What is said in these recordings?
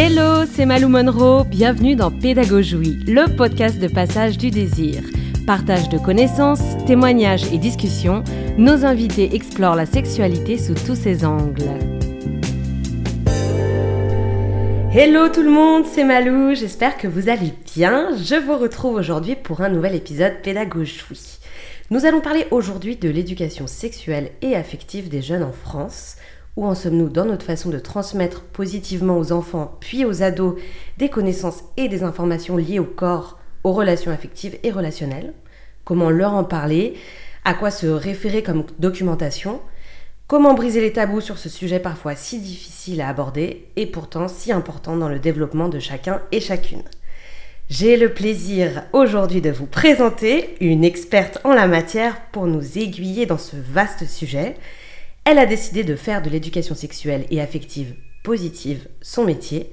Hello, c'est Malou Monroe, bienvenue dans Pédagogie, le podcast de passage du désir. Partage de connaissances, témoignages et discussions, nos invités explorent la sexualité sous tous ses angles. Hello tout le monde, c'est Malou, j'espère que vous allez bien. Je vous retrouve aujourd'hui pour un nouvel épisode Pédagogie. Nous allons parler aujourd'hui de l'éducation sexuelle et affective des jeunes en France. Où en sommes-nous dans notre façon de transmettre positivement aux enfants puis aux ados des connaissances et des informations liées au corps, aux relations affectives et relationnelles? Comment leur en parler? À quoi se référer comme documentation? Comment briser les tabous sur ce sujet parfois si difficile à aborder et pourtant si important dans le développement de chacun et chacune? J'ai le plaisir aujourd'hui de vous présenter une experte en la matière pour nous aiguiller dans ce vaste sujet. Elle a décidé de faire de l'éducation sexuelle et affective positive son métier.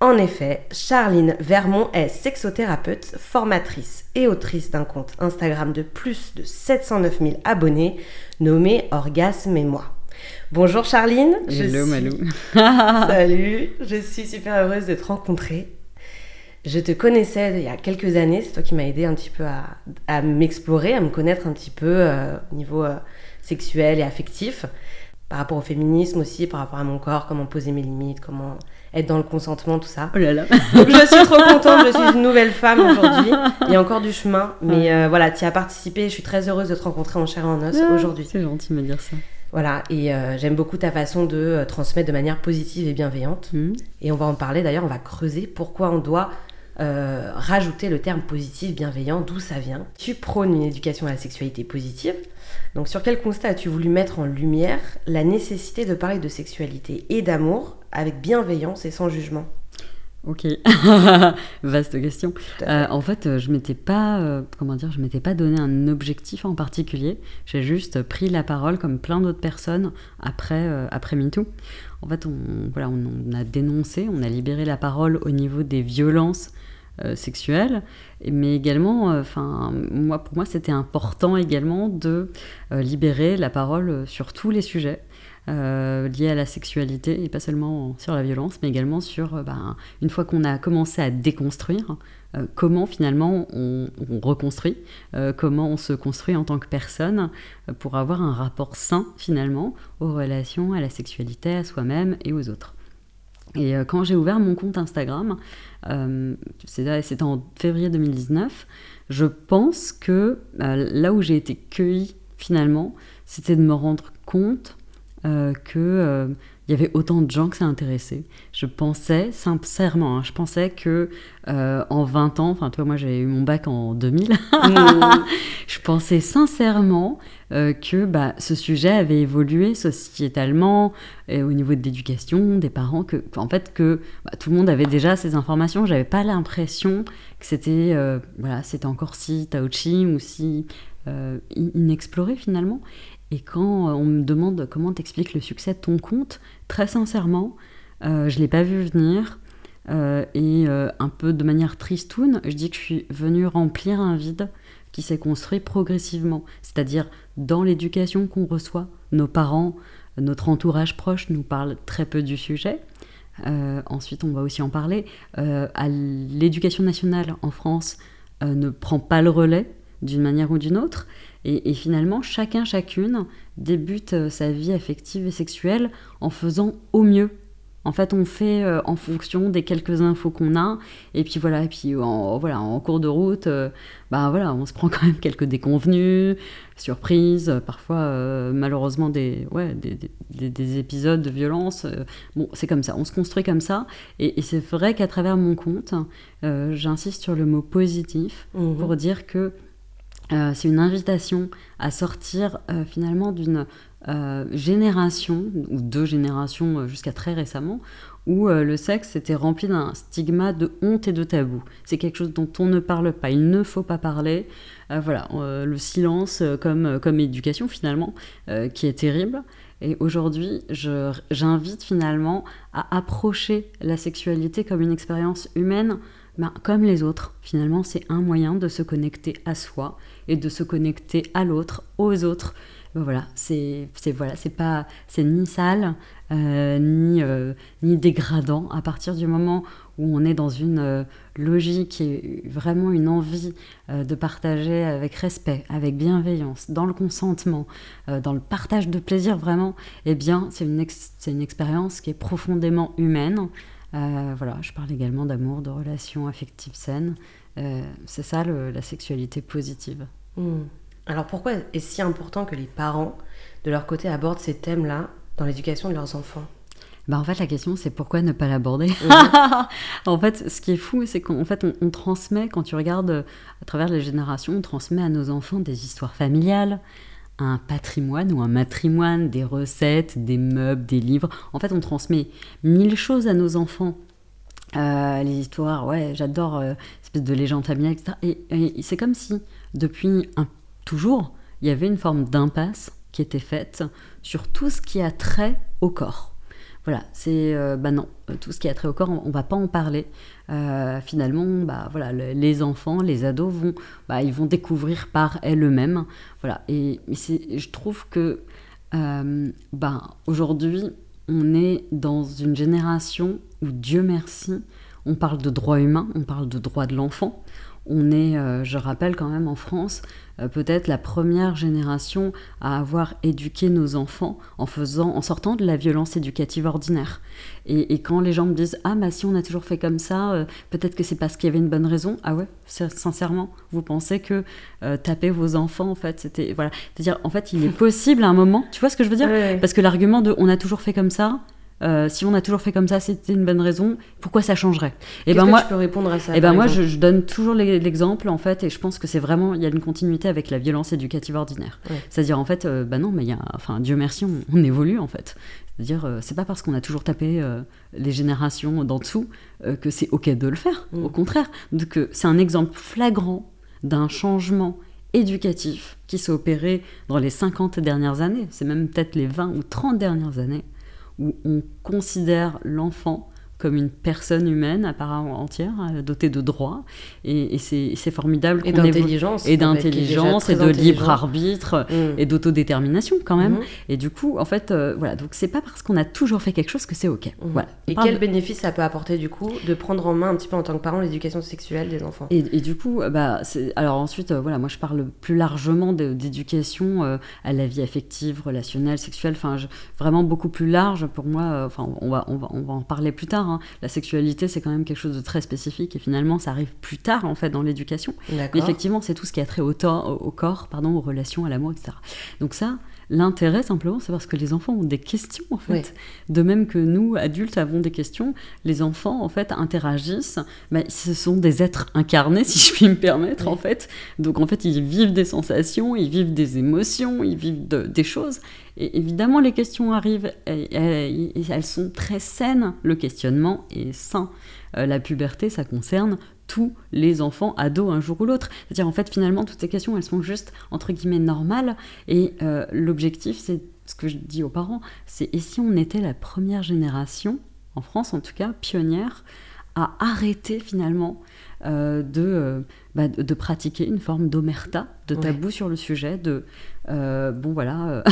En effet, Charline Vermont est sexothérapeute, formatrice et autrice d'un compte Instagram de plus de 709 000 abonnés nommé Orgasme et moi. Bonjour Charline. Hello Malou. Salut, je suis super heureuse de te rencontrer. Je te connaissais il y a quelques années, c'est toi qui m'as aidé un petit peu à, m'explorer, à me connaître un petit peu euh, au niveau euh, sexuel et affectif par rapport au féminisme aussi, par rapport à mon corps, comment poser mes limites, comment être dans le consentement, tout ça. Oh là là. Donc je suis trop contente, je suis une nouvelle femme aujourd'hui. Il y a encore du chemin, mais euh, voilà, tu as participé. Je suis très heureuse de te rencontrer en chair et en os Ah, aujourd'hui. C'est gentil de me dire ça. Voilà, et euh, j'aime beaucoup ta façon de transmettre de manière positive et bienveillante. Hmm. Et on va en parler d'ailleurs, on va creuser pourquoi on doit euh, rajouter le terme positif, bienveillant, d'où ça vient. Tu prônes une éducation à la sexualité positive. Donc sur quel constat as-tu voulu mettre en lumière la nécessité de parler de sexualité et d'amour avec bienveillance et sans jugement? Ok, vaste question. Euh, en fait, je m'étais pas, euh, comment dire, je m'étais pas donné un objectif en particulier. J'ai juste pris la parole comme plein d'autres personnes après euh, après MeToo. En fait, on voilà, on, on a dénoncé, on a libéré la parole au niveau des violences euh, sexuelles, et- mais également, euh, enfin, moi pour moi, c'était important également de euh, libérer la parole sur tous les sujets. euh, liés à la sexualité et pas seulement sur la violence mais également sur euh, ben, une fois qu'on a commencé à déconstruire comment finalement on, on reconstruit, comment on se construit en tant que personne pour avoir un rapport sain finalement aux relations, à la sexualité, à soi-même et aux autres. Et quand j'ai ouvert mon compte Instagram, euh, c'était en février 2019, je pense que euh, là où j'ai été cueillie finalement, c'était de me rendre compte euh, que il y avait autant de gens que ça intéressait. Je pensais, sincèrement, hein, je pensais que euh, en 20 ans, enfin toi moi j'ai eu mon bac en 2000, Mmh. je pensais sincèrement euh, que bah, ce sujet avait évolué sociétalement, et au niveau de l'éducation, des parents, que, en fait que bah, tout le monde avait déjà ces informations. J'avais pas l'impression que c'était euh, voilà, c'était encore si touchy ou si euh, in- inexploré finalement. Et quand euh, on me demande comment t'expliques le succès de ton compte, très sincèrement, euh, je l'ai pas vu venir. Euh, et euh, un peu de manière tristoun, je dis que je suis venue remplir un vide qui s'est construit progressivement. C'est-à-dire dans l'éducation qu'on reçoit, nos parents, notre entourage proche nous parlent très peu du sujet. Ensuite, on va aussi en parler. L'éducation nationale en France ne prend pas le relais d'une manière ou d'une autre. Et finalement, chacun, chacune débute euh, sa vie affective et sexuelle en faisant au mieux. En fait, on fait euh, en fonction des quelques infos qu'on a, et puis voilà, et puis en, voilà, en cours de route, euh, bah voilà, on se prend quand même quelques déconvenus, surprises, parfois euh, malheureusement des, ouais, des, des- des- des épisodes de violence. bon, c'est comme ça, on se construit comme ça, et, et c'est vrai qu'à travers mon compte, euh, j'insiste sur le mot positif Mhm. pour dire que euh, c'est une invitation à sortir euh, finalement d'une euh, génération, ou deux générations jusqu'à très récemment, où le sexe était rempli d'un stigma de honte et de tabou. C'est quelque chose dont on ne parle pas, il ne faut pas parler. Voilà, le silence comme, comme éducation finalement, qui est terrible. Et aujourd'hui, j'invite finalement à approcher la sexualité comme une expérience humaine, ben, comme les autres. Finalement, c'est un moyen de se connecter à soi et de se connecter à l'autre, aux autres. ben voilà, c'est voilà, pas c'est ni sale euh, ni euh, ni dégradant à partir du moment où on est dans une euh, logique et vraiment une envie de partager avec respect, avec bienveillance, dans le consentement, dans le partage de plaisir vraiment, eh bien c'est une c'est une expérience qui est profondément humaine. voilà, je parle également d'amour, de relations affectives saines. c'est ça la sexualité positive. Hmm. Alors pourquoi est-ce si important que les parents, de leur côté, abordent ces thèmes-là dans l'éducation de leurs enfants? Bah en fait, la question, c'est pourquoi ne pas l'aborder? En fait, ce qui est fou, c'est qu'en fait, on, transmet, quand tu regardes euh, à travers les générations, on transmet à nos enfants des histoires familiales, un patrimoine ou un matrimoine, des recettes, des meubles, des livres. En fait, on transmet mille choses à nos enfants. Euh, les histoires, ouais, j'adore, euh, espèce de légende familiale, etc. et c'est comme si, depuis toujours, il y avait une forme d'impasse qui était faite sur tout ce qui a trait au corps. Voilà, c'est euh, bah non, tout ce qui a trait au corps, on, ne va pas en parler. Euh, finalement, bah voilà, les enfants, les ados vont, bah, ils vont découvrir par elles-mêmes. Voilà, et, je trouve que euh, bah, aujourd'hui, on est dans une génération où Dieu merci, on parle de droits humains, on parle de droits de l'enfant. On est, je rappelle quand même en France, euh, peut-être la première génération à avoir éduqué nos enfants en faisant, en sortant de la violence éducative ordinaire. Et, quand les gens me disent ah bah si on a toujours fait comme ça, euh, peut-être que c'est parce qu'il y avait une bonne raison. Ah ouais, sincèrement, vous pensez que euh, taper vos enfants en fait c'était voilà, c'est-à-dire en fait il est possible à un moment, tu vois ce que je veux dire? Parce que l'argument de on a toujours fait comme ça, euh, si on a toujours fait comme ça, c'était une bonne raison. Pourquoi ça changerait? Et eh ben moi, tu peux répondre à ça. Et eh ben moi, je, donne toujours l'exemple en fait, et je pense que c'est vraiment il y a une continuité avec la violence éducative ordinaire. C'est-à-dire en fait, euh, bah non, mais il y a, enfin Dieu merci, on, évolue en fait. C'est-à-dire euh, c'est pas parce qu'on a toujours tapé les générations d'en dessous que c'est ok de le faire. Mm. Au contraire, donc c'est un exemple flagrant d'un changement éducatif qui s'est opéré dans les 50 dernières années, c'est même peut-être les 20 ou 30 dernières années, où on considère l'enfant comme une personne humaine à part entière, euh, dotée de droits. Et, c'est formidable. Et d'intelligence. Et d'intelligence, et de libre arbitre, mm. et d'autodétermination quand même. Mm-hmm. Et du coup, en fait, euh, voilà. Donc c'est pas parce qu'on a toujours fait quelque chose que c'est OK. Mm-hmm. Voilà. Et quel bénéfice ça peut apporter du coup de prendre en main un petit peu en tant que parent l'éducation sexuelle des enfants? Et, du coup, bah, alors ensuite, euh, voilà, moi je parle plus largement d'éducation à la vie affective, relationnelle, sexuelle, enfin vraiment beaucoup plus large pour moi. Enfin, on va, on va, on va en parler plus tard Hein. La sexualité, c'est quand même quelque chose de très spécifique et finalement, ça arrive plus tard en fait dans l'éducation. Effectivement, c'est tout ce qui a trait au, au corps, pardon, aux relations, à l'amour, etc. Donc ça, L'intérêt, simplement, c'est parce que les enfants ont des questions, en fait. De même que nous, adultes, avons des questions, les enfants, en fait, interagissent. Mais ce sont des êtres incarnés, si je puis me permettre, en fait. Donc, en fait, ils vivent des sensations, ils vivent des émotions, ils vivent des choses. Et évidemment, les questions arrivent, et, elles sont très saines. Le questionnement est sain. Euh, la puberté, ça concerne tous les enfants ados un jour ou l'autre. C'est-à-dire, en fait, finalement, toutes ces questions, elles sont juste, entre guillemets, normales. Et euh, l'objectif, c'est ce que je dis aux parents, c'est et si on était la première génération, en France en tout cas, pionnière, à arrêter finalement euh, bah, de, de, pratiquer une forme d'omerta, de tabou sur le sujet, de, bon voilà,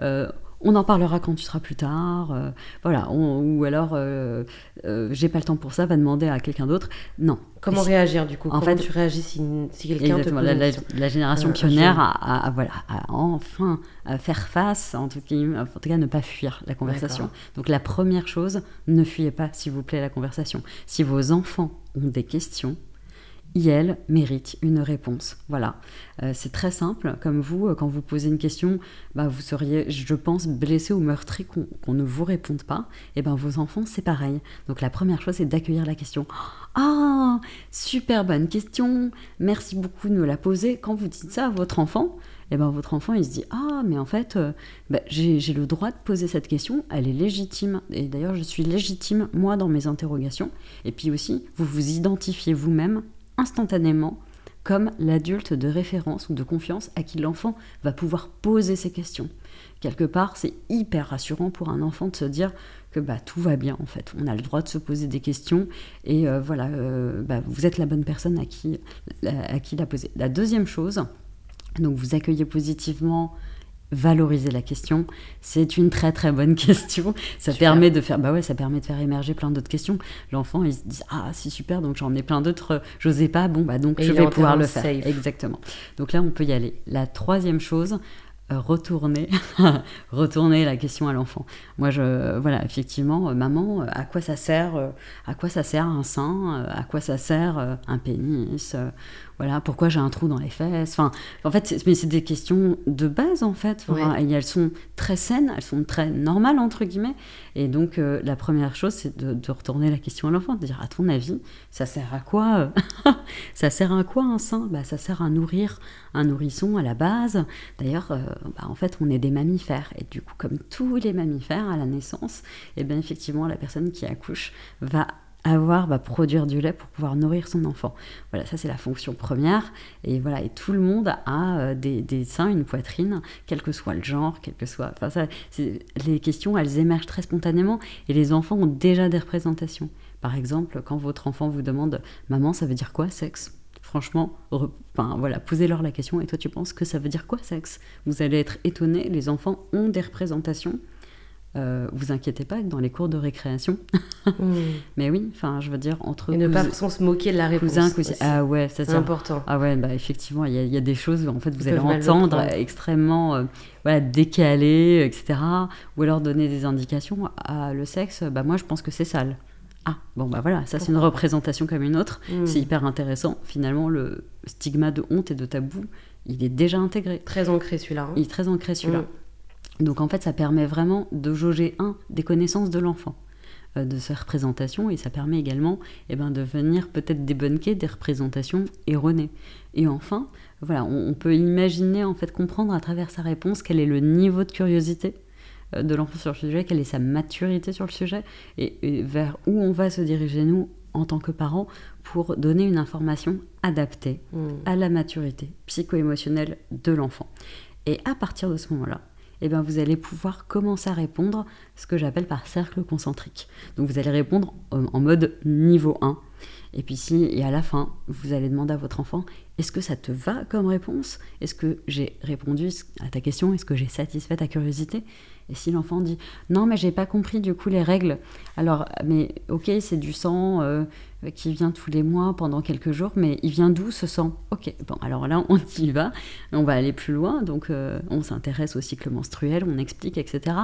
on en parlera quand tu seras plus tard, euh, voilà, ou alors euh, euh, j'ai pas le temps pour ça, va demander à quelqu'un d'autre. Non. Comment réagir du coup? En fait, tu réagis si, quelqu'un te pose la, la, génération pionnière a, voilà, enfin à faire face, en tout, cas, en tout cas ne pas fuir la conversation. Donc la première chose, ne fuyez pas s'il vous plaît la conversation. Si vos enfants ont des questions, elle mérite une réponse. Voilà. Euh, c'est très simple. Comme vous, euh, quand vous posez une question, bah, vous seriez, je pense, blessé ou meurtri qu'on ne vous réponde pas. Et ben vos enfants, c'est pareil. Donc la première chose, c'est d'accueillir la question. Ah, super bonne question. Merci beaucoup de me la poser. Quand vous dites ça à votre enfant, et ben votre enfant il se dit ah mais en fait euh, bah, j'ai le droit de poser cette question, elle est légitime et d'ailleurs je suis légitime moi dans mes interrogations et puis aussi vous vous identifiez vous-même instantanément comme l'adulte de référence ou de confiance à qui l'enfant va pouvoir poser ses questions. Quelque part, c'est hyper rassurant pour un enfant de se dire que bah, tout va bien en fait. On a le droit de se poser des questions et euh, voilà, euh, bah, vous êtes la bonne personne à qui, à qui la poser. La deuxième chose, donc vous accueillez positivement valoriser la question C'est une très très bonne question. Ça permet de faire, bah ouais, ça permet de faire émerger plein d'autres questions. L'enfant, il se dit ah c'est super, donc j'en ai plein d'autres, j'osais pas, bon bah donc je vais pouvoir le faire. Exactement. Donc là, on peut y aller. La troisième chose, euh, retourner, retourner la question à l'enfant. Moi, je, voilà, effectivement, euh, maman, euh, à quoi ça sert, à quoi ça sert un sein, à quoi ça sert un pénis, voilà, pourquoi j'ai un trou dans les fesses. Enfin, en fait, mais c'est des questions de base en fait. et elles sont très saines, elles sont très normales entre guillemets. Et donc, la première chose, c'est de, retourner la question à l'enfant, de dire à ton avis, ça sert à quoi Ça sert à quoi un sein? Bah, ça sert à nourrir un nourrisson à la base. D'ailleurs, bah, en fait, on est des mammifères. Et du coup, comme tous les mammifères à la naissance, et eh bien effectivement, la personne qui accouche va avoir, va produire du lait pour pouvoir nourrir son enfant. Voilà, ça c'est la fonction première. Et voilà, et tout le monde a euh, des, seins, une poitrine, quel que soit le genre, quel que soit. Enfin, ça, les questions, elles émergent très spontanément et les enfants ont déjà des représentations. Par exemple, quand votre enfant vous demande Maman, ça veut dire quoi, sexe? Franchement, voilà, posez-leur la question. Et toi, tu penses que ça veut dire quoi, sexe? Vous allez être étonné. Les enfants ont des représentations. Euh, vous inquiétez pas, dans les cours de récréation. Hmm. Mais oui, enfin, je veux dire, entre. Et ne pas se moquer de la réponse. Cousin, Ah ouais, c'est important. Ah ouais, bah effectivement, il y, a des choses où en fait vous allez entendre extrêmement euh, voilà, décalées, etc. Ou alors donner des indications. à le sexe, bah moi je pense que c'est sale. Ah, bon, bah voilà, ça c'est une représentation comme une autre. Hmm. C'est hyper intéressant. Finalement, le stigma de honte et de tabou, il est déjà intégré. Très ancré celui-là. Hein. Il est très ancré celui-là. Hmm. Donc en fait, ça permet vraiment de jauger, un, des connaissances de l'enfant, euh, de ses représentations, et ça permet également eh ben, de venir peut-être débunker des représentations erronées. Et enfin, voilà, on, on peut imaginer, en fait, comprendre à travers sa réponse quel est le niveau de curiosité euh, de l'enfant sur le sujet, quelle est sa maturité sur le sujet et, vers où on va se diriger nous en tant que parents pour donner une information adaptée hmm. à la maturité psycho-émotionnelle de l'enfant. Et à partir de ce moment-là, eh bien, vous allez pouvoir commencer à répondre ce que j'appelle par cercle concentrique. Donc vous allez répondre en mode niveau 1. Et puis si, à la fin, vous allez demander à votre enfant, est-ce que ça te va comme réponse? Est-ce que j'ai répondu à ta question? Est-ce que j'ai satisfait ta curiosité? Et si l'enfant dit non, mais j'ai pas compris du coup les règles, alors, mais ok, c'est du sang euh, qui vient tous les mois pendant quelques jours, mais il vient d'où ce sang? Ok, bon, alors là, on y va, on va aller plus loin, donc euh, on s'intéresse au cycle menstruel, on explique, etc.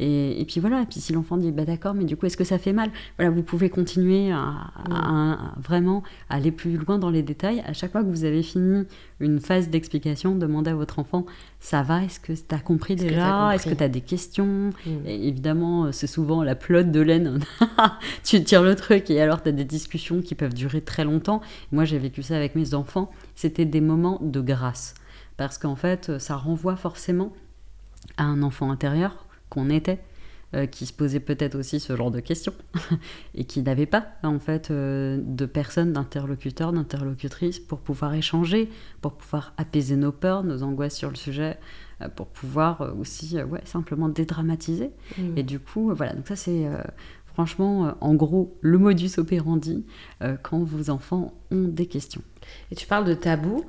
Et, puis voilà, et puis si l'enfant dit bah d'accord, mais du coup, est-ce que ça fait mal? Voilà, vous pouvez continuer à, à, vraiment aller plus loin dans les détails. À chaque fois que vous avez fini une phase d'explication, demandez à votre enfant ça va Est-ce que tu as compris déjà Est-ce que tu as des questions mm. Évidemment, euh, c'est souvent la pelote de laine. tu tires le truc et alors tu as des discussions qui peuvent durer très longtemps. Moi, j'ai vécu ça avec mes enfants. C'était des moments de grâce. Parce qu'en fait, ça renvoie forcément à un enfant intérieur qu'on était euh, qui se posait peut-être aussi ce genre de questions et qui n'avait pas en fait euh, de personnes, d'interlocuteurs, d'interlocutrices pour pouvoir échanger, pour pouvoir apaiser nos peurs, nos angoisses sur le sujet, euh, pour pouvoir aussi ouais, simplement dédramatiser. Mmh. Et du coup, voilà, donc ça c'est franchement en gros le modus operandi quand vos enfants ont des questions. Et tu parles de tabou.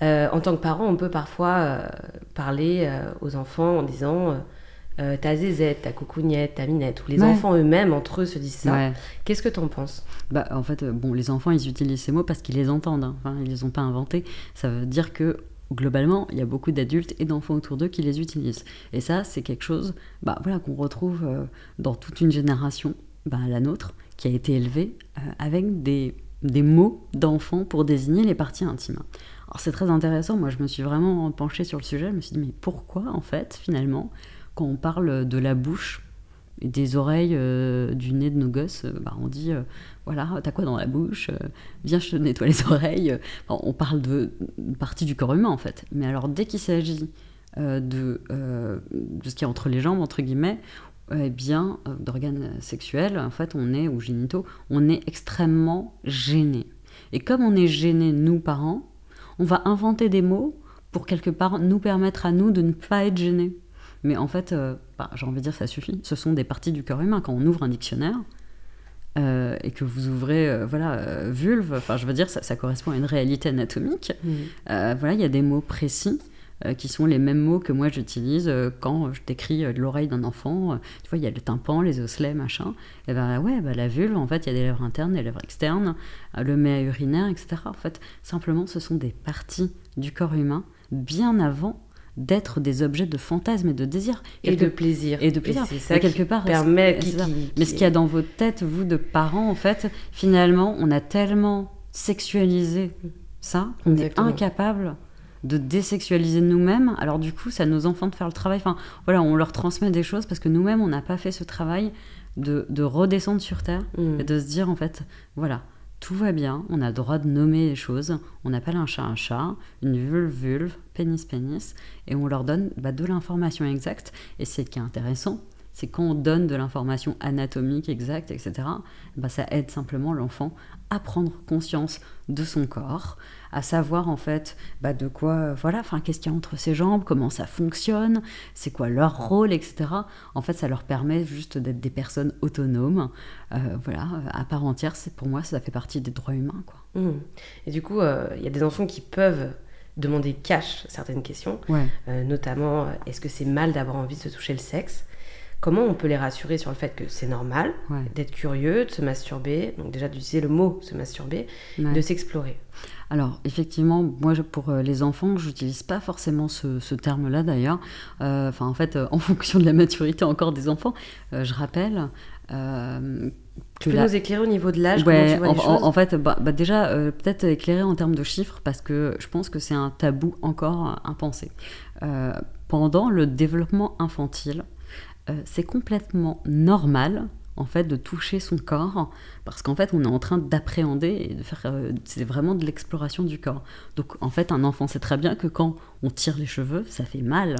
en tant que parent, on peut parfois parler aux enfants en disant euh, ta zézette, ta coucougnette, ta minette, ou les enfants eux-mêmes entre eux se disent ça. Qu'est-ce que tu en penses? Bah, En fait, euh, bon, les enfants, ils utilisent ces mots parce qu'ils les entendent. Hein. Enfin, ils les ont pas inventés. Ça veut dire que globalement, il y a beaucoup d'adultes et d'enfants autour d'eux qui les utilisent. Et ça, c'est quelque chose bah, voilà, qu'on retrouve euh, dans toute une génération, bah, la nôtre, qui a été élevée avec des, des mots d'enfants pour désigner les parties intimes. Alors c'est très intéressant, moi je me suis vraiment penchée sur le sujet, je me suis dit mais pourquoi en fait finalement quand on parle de la bouche, des oreilles, euh, du nez de nos gosses, euh, bah, on dit euh, voilà, t'as quoi dans la bouche Viens, je te nettoie les oreilles. on parle de partie du corps humain en fait. Mais alors, dès qu'il s'agit de, de ce qui est entre les jambes, entre guillemets, eh bien, d'organes sexuels, en fait, on est, ou génitaux, on est extrêmement gêné. Et comme on est gêné, nous, parents, on va inventer des mots pour quelque part nous permettre à nous de ne pas être gênés. Mais en fait, euh, bah, j'ai envie de dire, ça suffit. Ce sont des parties du corps humain. Quand on ouvre un dictionnaire euh, et que vous ouvrez, euh, voilà, vulve, enfin, je veux dire, ça, correspond à une réalité anatomique. Mmh. voilà, il y a des mots précis. Euh, qui sont les mêmes mots que moi j'utilise euh, quand je décris euh, l'oreille d'un enfant. tu vois, il y a le tympan, les osselets, machin. Et ben ouais, bah, la vulve, en fait, il y a des lèvres internes, des lèvres externes, le mets urinaire, etc. En fait, simplement, ce sont des parties du corps humain bien avant d'être des objets de fantasme et de désir. Et de plaisir. Et de plaisir. ça quelque part. Permet, Mais ce qu'il y a dans votre tête, vous, de parents, en fait, finalement, on a tellement sexualisé ça, on est incapable de désexualiser nous-mêmes. Alors du coup, c'est à nos enfants de faire le travail. Enfin, voilà, on leur transmet des choses parce que nous-mêmes, on n'a pas fait ce travail de, redescendre sur Terre mm. et de se dire, en fait, voilà, tout va bien, on a le droit de nommer les choses, on appelle un chat un chat, une vulve vulve, pénis pénis, et on leur donne bah, de l'information exacte. Et c'est ce qui est intéressant, c'est quand on donne de l'information anatomique exacte, etc., bah, ça aide simplement l'enfant à prendre conscience de son corps, à savoir en fait bah, de quoi, voilà, enfin qu'est-ce qu'il y a entre ses jambes, comment ça fonctionne, c'est quoi leur rôle, etc. En fait, ça leur permet juste d'être des personnes autonomes, euh, voilà, à part entière. C'est pour moi, ça fait partie des droits humains, quoi. Mmh. Et du coup, euh, il y a des enfants qui peuvent demander cash certaines questions, euh, notamment est-ce que c'est mal d'avoir envie de se toucher le sexe? Comment on peut les rassurer sur le fait que c'est normal d'être curieux, de se masturber, donc déjà d'utiliser le mot se masturber, de s'explorer alors, effectivement, moi, pour euh, les enfants, je n'utilise pas forcément ce, terme-là d'ailleurs. Euh, enfin, en fait, euh, en fonction de la maturité encore des enfants, je rappelle. tu peux nous éclairer au niveau de l'âge ouais, en, en, fait, bah, bah déjà, peut-être éclairer en termes de chiffres, parce que je pense que c'est un tabou encore impensé. pendant le développement infantile, euh, c'est complètement normal en fait de toucher son corps parce qu'en fait on est en train d'appréhender et de faire euh, c'est vraiment de l'exploration du corps. Donc en fait un enfant sait très bien que quand on tire les cheveux ça fait mal.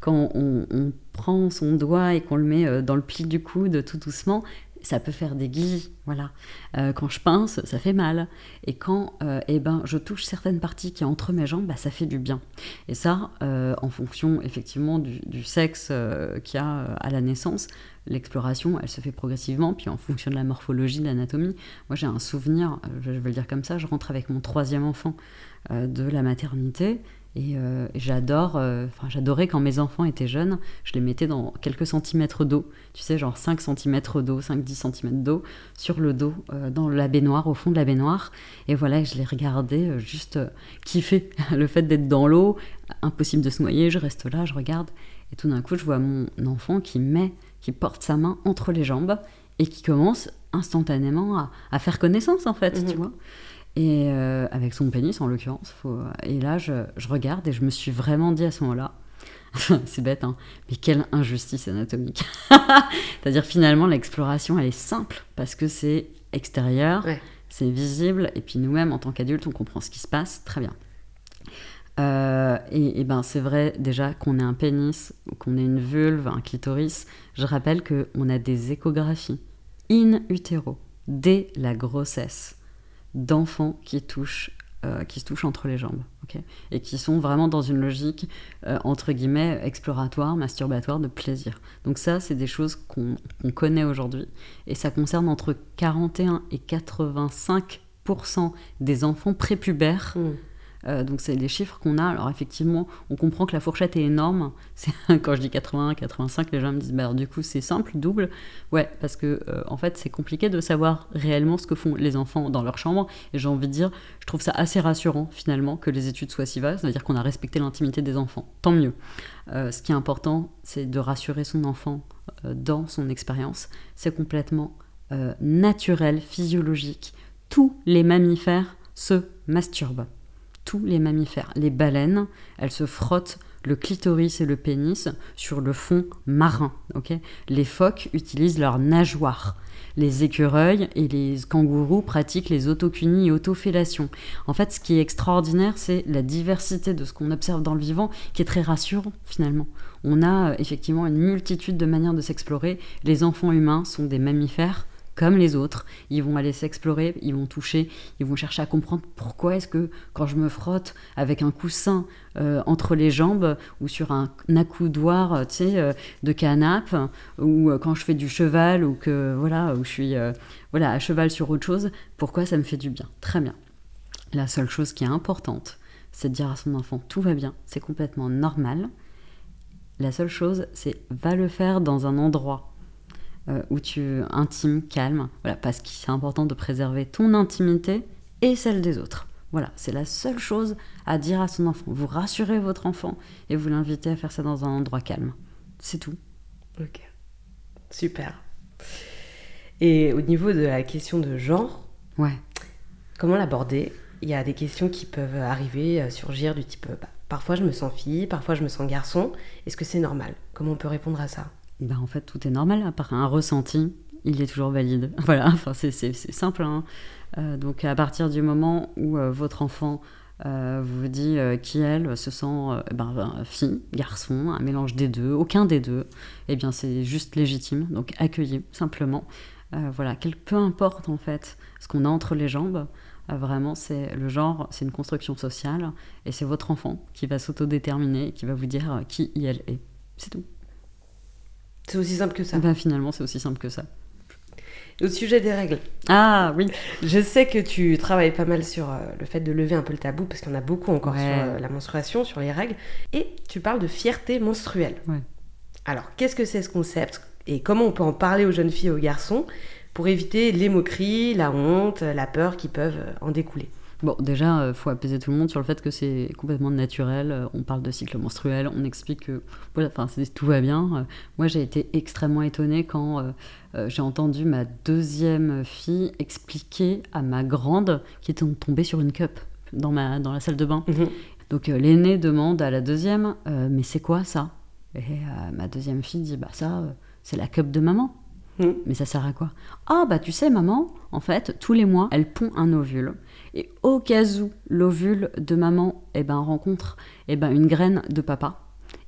Quand on, prend son doigt et qu'on le met euh, dans le pli du coude tout doucement ça peut faire des guillis, voilà. Euh, quand je pince, ça fait mal. Et quand euh, eh ben, je touche certaines parties qui sont entre mes jambes, bah, ça fait du bien. Et ça, euh, en fonction effectivement du, sexe qu'il y a à la naissance, l'exploration, elle se fait progressivement, puis en fonction de la morphologie, de l'anatomie. Moi, j'ai un souvenir, je vais le dire comme ça, je rentre avec mon troisième enfant de la maternité, euh, et j'adore, euh, enfin j'adorais quand mes enfants étaient jeunes, je les mettais dans quelques centimètres d'eau, tu sais, genre 5 centimètres d'eau, 5-10 centimètres d'eau, sur le dos, euh, dans la baignoire, au fond de la baignoire. Et voilà, je les regardais juste kiffer le fait d'être dans l'eau, impossible de se noyer, je reste là, je regarde. Et tout d'un coup, je vois mon enfant qui met, qui porte sa main entre les jambes et qui commence instantanément à, faire connaissance, en fait, tu mhm. vois. Et euh, avec son pénis en l'occurrence. Faut... Et là, je, regarde et je me suis vraiment dit à ce moment-là, c'est bête, hein, mais quelle injustice anatomique. C'est-à-dire finalement, l'exploration, elle est simple parce que c'est extérieur, c'est visible, et puis nous-mêmes, en tant qu'adultes, on comprend ce qui se passe très bien. Euh, et, et, ben c'est vrai déjà qu'on ait un pénis, qu'on ait une vulve, un clitoris. Je rappelle qu'on a des échographies in utero dès la grossesse d'enfants qui euh, qui se touchent entre les jambes, et qui sont vraiment dans une logique euh, entre guillemets exploratoire, masturbatoire, de plaisir. Donc ça, c'est des choses qu'on connaît aujourd'hui, et ça concerne entre 41 et 85% des enfants prépubères. Mmh. Euh, donc c'est des chiffres qu'on a. Alors effectivement, on comprend que la fourchette est énorme. quand je dis 80, 85, les gens me disent bah du coup c'est simple, double. Ouais, parce que euh, en fait c'est compliqué de savoir réellement ce que font les enfants dans leur chambre. Et j'ai envie de dire, je trouve ça assez rassurant finalement que les études soient si vastes, c'est-à-dire qu'on a respecté l'intimité des enfants. Tant mieux. Euh, ce qui est important, c'est de rassurer son enfant dans son expérience. C'est complètement naturel, physiologique. Tous les mammifères se masturbent tous les mammifères. Les baleines, elles se frottent le clitoris et le pénis sur le fond marin. les phoques utilisent leurs nageoires. Les écureuils et les kangourous pratiquent les autocunies et autofellations. En fait, ce qui est extraordinaire, c'est la diversité de ce qu'on observe dans le vivant, qui est très rassurant finalement. On a euh, effectivement une multitude de manières de s'explorer. Les enfants humains sont des mammifères comme les autres. Ils vont aller s'explorer, ils vont toucher, ils vont chercher à comprendre pourquoi est-ce que quand je me frotte avec un coussin euh, entre les jambes ou sur un accoudoir, euh, euh, de canapé, ou quand je fais du cheval ou que voilà, où je suis voilà à cheval sur autre chose, pourquoi ça me fait du bien? Très bien. La seule chose qui est importante, c'est de dire à son enfant tout va bien, c'est complètement normal. La seule chose, c'est va le faire dans un endroit euh, où tu intime, calme, voilà, parce que c'est important de préserver ton intimité et celle des autres. Voilà, c'est la seule chose à dire à son enfant. Vous rassurez votre enfant et vous l'invitez à faire ça dans un endroit calme. C'est tout. Ok, super. Et au niveau de la question de genre, Ouais. comment l'aborder? Il y a des questions qui peuvent arriver, euh, surgir du type, bah, parfois je me sens fille, parfois je me sens garçon. Est-ce que c'est normal? Comment on peut répondre à ça? Ben, en fait, tout est normal, à part un ressenti, il est toujours valide. Voilà, enfin, c'est, simple. hein. Euh, donc, à partir du moment où euh, votre enfant euh, vous dit qui elle se sent ben, ben, fille, garçon, un mélange des deux, aucun des deux, eh bien, c'est juste légitime. Donc, accueillez simplement. Voilà, quel, peu importe en fait ce qu'on a entre les jambes. vraiment, c'est le genre, c'est une construction sociale, et c'est votre enfant qui va s'autodéterminer, qui va vous dire qui elle est. C'est tout. C'est aussi simple que ça. Ben, finalement, c'est aussi simple que ça. Au sujet des règles, Ah oui. je sais que tu travailles pas mal sur euh, le fait de lever un peu le tabou, parce en a beaucoup encore Ouais. sur euh, la menstruation, sur les règles, et tu parles de fierté menstruelle. Ouais. Alors, qu'est-ce que c'est ce concept et comment on peut en parler aux jeunes filles et aux garçons pour éviter les moqueries, la honte, la peur qui peuvent euh, en découler? Bon, déjà, il faut apaiser tout le monde sur le fait que c'est complètement naturel. Euh, On parle de cycle menstruel, on explique que voilà, enfin, tout va bien. Euh, Moi, j'ai été extrêmement étonnée quand euh, euh, j'ai entendu ma deuxième fille expliquer à ma grande qui était tombée sur une cup dans, ma, dans la salle de bain. Donc, euh, l'aînée demande à la deuxième euh, Mais c'est quoi ça? Et euh, ma deuxième fille dit Bah, ça, euh, c'est la cup de maman. Mhm. Mais ça sert à quoi? Ah, bah tu sais, maman, en fait, tous les mois, elle pond un ovule. Et au cas où l'ovule de maman eh ben, rencontre eh ben, une graine de papa,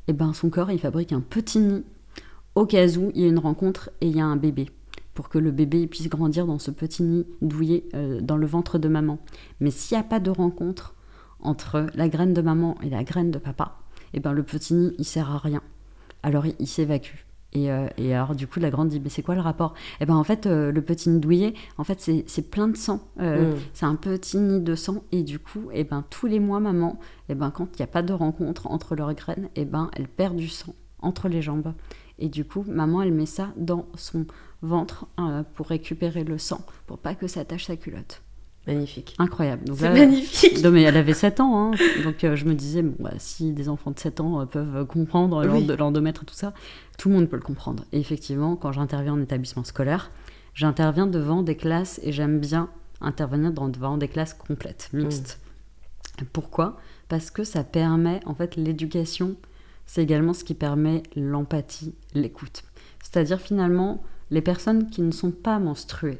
eh ben, son corps, il fabrique un petit nid au cas où il y a une rencontre et il y a un bébé. Pour que le bébé puisse grandir dans ce petit nid douillet euh, dans le ventre de maman. Mais s'il n'y a pas de rencontre entre la graine de maman et la graine de papa, eh ben, le petit nid, il sert à rien. Alors il s'évacue. Et, euh, et alors du coup la grande dit mais c'est quoi le rapport? Eh ben en fait euh, le petit nid douillet en fait c'est plein de sang. Euh, Mm. c'est un petit nid de sang. Et du coup eh ben tous les mois maman eh ben quand il n'y a pas de rencontre entre leurs graines eh ben elle perd du sang entre les jambes. Et du coup maman elle met ça dans son ventre pour récupérer le sang pour pas que ça tache sa culotte Magnifique. incroyable C'est magnifique. non mais elle avait 7 ans, hein. donc euh, je me disais, bon, bah, si des enfants de 7 ans euh, peuvent comprendre Oui. l'endomètre et tout ça, tout le monde peut le comprendre. Et effectivement, quand j'interviens en établissement scolaire, j'interviens devant des classes et j'aime bien intervenir dans- devant des classes complètes, mixtes. Pourquoi? Parce que ça permet, en fait, l'éducation, c'est également ce qui permet l'empathie, l'écoute. C'est-à-dire finalement, les personnes qui ne sont pas menstruées,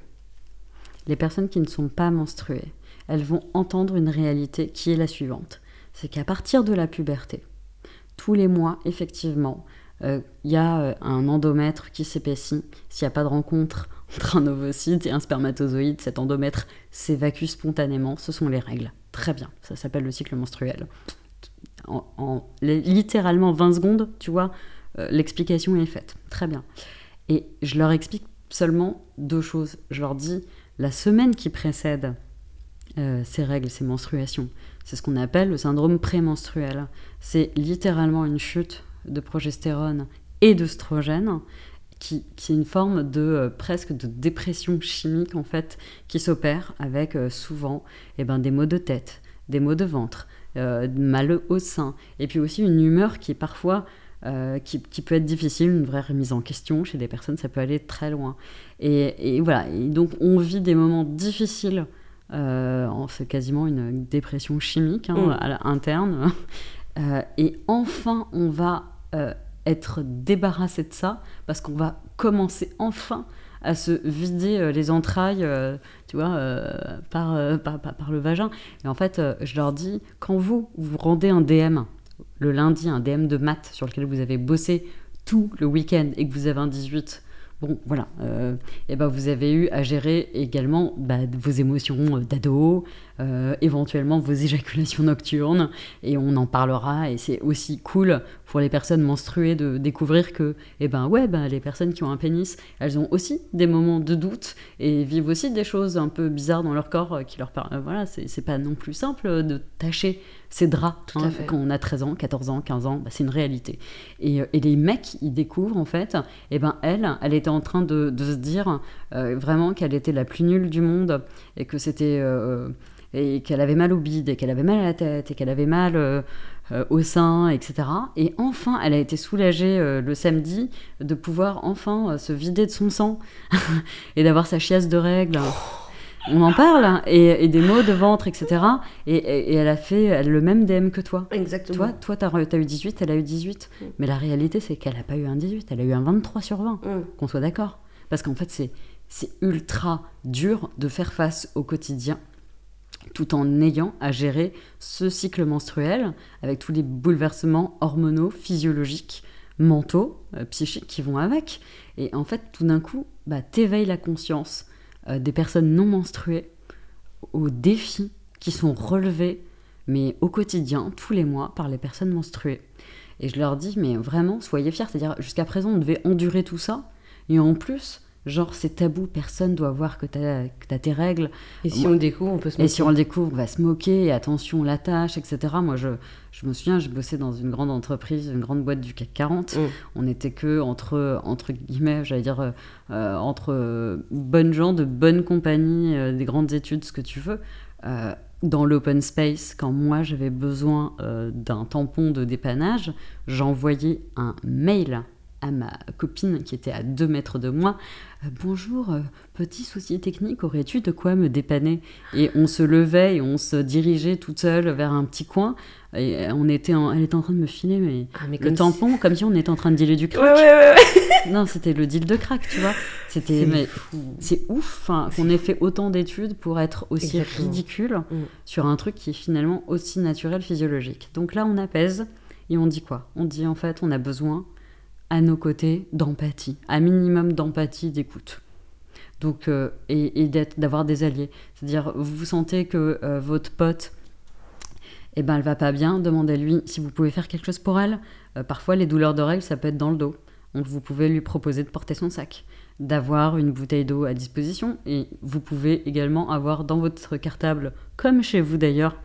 les personnes qui ne sont pas menstruées, elles vont entendre une réalité qui est la suivante. C'est qu'à partir de la puberté, tous les mois, effectivement, euh, il y a euh, un endomètre qui s'épaissit. S'il n'y a pas de rencontre entre un ovocyte et un spermatozoïde, cet endomètre s'évacue spontanément. Ce sont les règles. Très bien, ça s'appelle le cycle menstruel. En, en li- littéralement 20 secondes, tu vois, euh, l'explication est faite. Très bien. Et je leur explique seulement deux choses. Je leur dis, la semaine qui précède euh, ces règles, ces menstruations, c'est ce qu'on appelle le syndrome prémenstruel. C'est littéralement une chute de progestérone et d'œstrogène qui, qui est une forme de euh, presque de dépression chimique en fait qui s'opère avec euh, souvent eh ben, des maux de tête, des maux de ventre, mal au sein et puis aussi une humeur qui est parfois euh, qui, qui peut être difficile, une vraie remise en question chez des personnes, ça peut aller très loin. Et, et voilà, et donc on vit des moments difficiles, euh, c'est quasiment une dépression chimique hein, Mm. à la- interne. Euh, et enfin, on va être débarrassé de ça parce qu'on va commencer enfin à se vider les entrailles, tu vois, par, par, par- par le vagin. Et en fait, je leur dis, quand vous vous rendez un DM le lundi, un DM de maths sur lequel vous avez bossé tout le week-end et que vous avez un 18, bon, voilà, euh, et ben vous avez eu à gérer également bah, vos émotions euh, d'ado, euh, éventuellement vos éjaculations nocturnes, et on en parlera. Et c'est aussi cool pour les personnes menstruées de découvrir que, eh ben ouais, ben, les personnes qui ont un pénis, elles ont aussi des moments de doute et vivent aussi des choses un peu bizarres dans leur corps qui leur permettent. Voilà, c'est pas non plus simple de tâcher ces draps hein, quand on a 13 ans, 14 ans, 15 ans, bah, c'est une réalité. Et, et, les mecs, ils découvrent en fait, et eh ben elle, elle était en train de, de se dire euh, vraiment qu'elle était la plus nulle du monde et que c'était euh, et qu'elle avait mal au bide et qu'elle avait mal à la tête et qu'elle avait mal euh, au sein, etc. Et enfin, elle a été soulagée le samedi de pouvoir enfin se vider de son sang et d'avoir sa chiasse de règles. on en parle, hein, et, des maux de ventre, etc. Et, elle a fait le même DM que toi. Exactement. Toi, toi, t'as as eu 18, elle a eu 18. Mm. Mais la réalité, c'est qu'elle n'a pas eu un 18, elle a eu un 23 sur 20. Mm. Qu'on soit d'accord. Parce qu'en fait, c'est ultra dur de faire face au quotidien tout en ayant à gérer ce cycle menstruel avec tous les bouleversements hormonaux, physiologiques, mentaux, euh, psychiques qui vont avec. Et en fait, tout d'un coup, bah, t'éveilles la conscience euh, des personnes non menstruées aux défis qui sont relevés, mais au quotidien, tous les mois, par les personnes menstruées. Et je leur dis, mais vraiment, soyez fiers. C'est-à-dire, jusqu'à présent, on devait endurer tout ça. Et en plus, Genre, c'est tabou, personne doit voir que tu as, tes règles. Et si on le découvre, on peut se moquer. Et si on le découvre, on va se moquer, et attention, la tâche, etc. Moi, je, je me souviens, j'ai bossé dans une grande entreprise, une grande boîte du CAC 40. Mm. On n'était que entre, entre guillemets, j'allais dire, euh, euh, entre bonnes gens, de bonnes compagnies, euh, des grandes études, ce que tu veux. dans l'open space, quand moi j'avais besoin d'un tampon de dépannage, j'envoyais un mail à ma copine qui était à deux mètres de moi. Euh, bonjour, euh, petit souci technique, aurais-tu de quoi me dépanner? Et on se levait et on se dirigeait toute seule vers un petit coin. Et on était elle était en train de me filer mais, ah, le tampon, comme si on était en train de dealer du crack. Ouais, ouais, ouais, non, c'était le deal de crack, tu vois. C'était c'est ouf qu'on ait fait autant d'études pour être aussi ridicule mm. sur un truc qui est finalement aussi naturel, physiologique. Donc là, on apaise et on dit quoi? On dit en fait, on a besoin à nos côtés d'empathie, un minimum d'empathie, d'écoute. Donc, euh, et, d'avoir des alliés. C'est-à-dire, vous sentez que euh, votre pote, eh ben, elle va pas bien, demandez-lui si vous pouvez faire quelque chose pour elle. Euh, parfois, les douleurs d'oreille, ça peut être dans le dos. Donc, vous pouvez lui proposer de porter son sac, d'avoir une bouteille d'eau à disposition. Et vous pouvez également avoir dans votre cartable, comme chez vous d'ailleurs,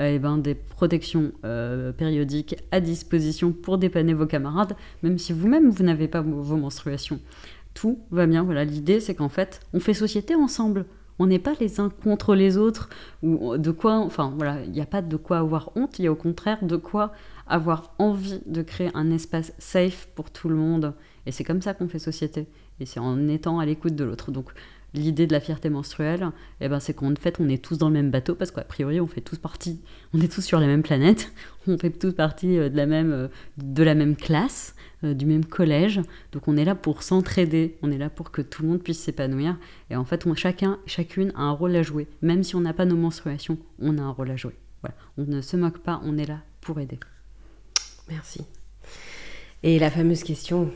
eh ben, des protections euh, périodiques à disposition pour dépanner vos camarades, même si vous-même vous, n'avez pas vos, menstruations. Tout va bien. Voilà, l'idée c'est qu'en fait, on fait société ensemble. On n'est pas les uns contre les autres ou de quoi. Enfin voilà, il n'y a pas de quoi avoir honte. Il y a au contraire de quoi avoir envie de créer un espace safe pour tout le monde. Et c'est comme ça qu'on fait société. Et c'est en étant à l'écoute de l'autre. Donc l'idée de la fierté menstruelle, eh ben, c'est qu'en fait, on est tous dans le même bateau parce qu'a priori, on fait tous partie, on est tous sur la même planète, on fait tous partie euh, de la même, euh, de la même classe, euh, du même collège. Donc, on est là pour s'entraider, on est là pour que tout le monde puisse s'épanouir. Et en fait, on, chacun, chacune a un rôle à jouer. Même si on n'a pas nos menstruations, on a un rôle à jouer. Voilà. On ne se moque pas, on est là pour aider. Merci. Et la fameuse question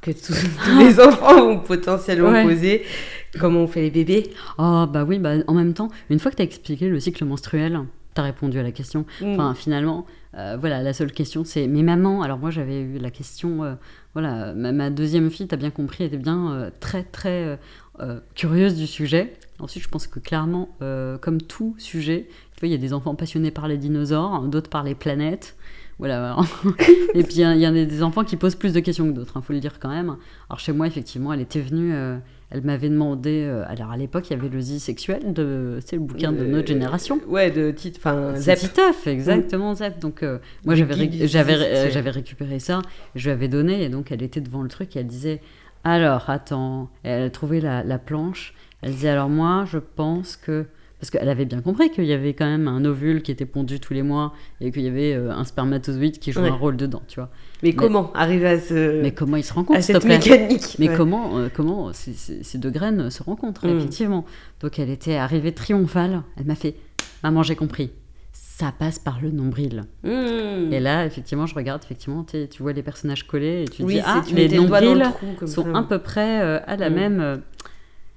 que tous, les enfants vont potentiellement poser. Comment on fait les bébés? Oh, bah oui, bah, en même temps, une fois que tu as expliqué le cycle menstruel, tu as répondu à la question. Mm. Enfin, finalement, euh, voilà, la seule question, c'est Mais maman, alors moi j'avais eu la question, euh, voilà, ma, deuxième fille, tu as bien compris, était bien euh, très, très curieuse du sujet. Ensuite, je pense que clairement, comme tout sujet, il y a des enfants passionnés par les dinosaures, d'autres par les planètes. Voilà. et puis il y, a des enfants qui posent plus de questions que d'autres, il hein, faut le dire quand même. Alors chez moi, effectivement, elle était venue, euh, elle m'avait demandé. Euh, alors à l'époque, il y avait le Z sexuel, de, c'est le bouquin de notre euh, génération. Ouais, de titre, enfin Zep. Titeuf, exactement Zep. Donc moi j'avais récupéré ça, je lui avais donné et donc elle était devant le truc et elle disait alors attends, elle a trouvé la, la planche. Elle disait alors moi je pense que parce qu'elle avait bien compris qu'il y avait quand même un ovule qui était pondu tous les mois et qu'il y avait euh, un spermatozoïde qui jouait un rôle dedans, tu vois. Mais, comment arriver à ce. Mais comment ils se rencontrent, cette mécanique? Mais comment, euh, comment ces, deux graines se rencontrent, mm. effectivement? Donc elle était arrivée triomphale. Elle m'a fait Maman, j'ai compris. Ça passe par le nombril. Mm. Et là, effectivement, je regarde, effectivement, tu vois les personnages collés et tu dis Ah, les nombrils sont à peu près euh, à la mm. même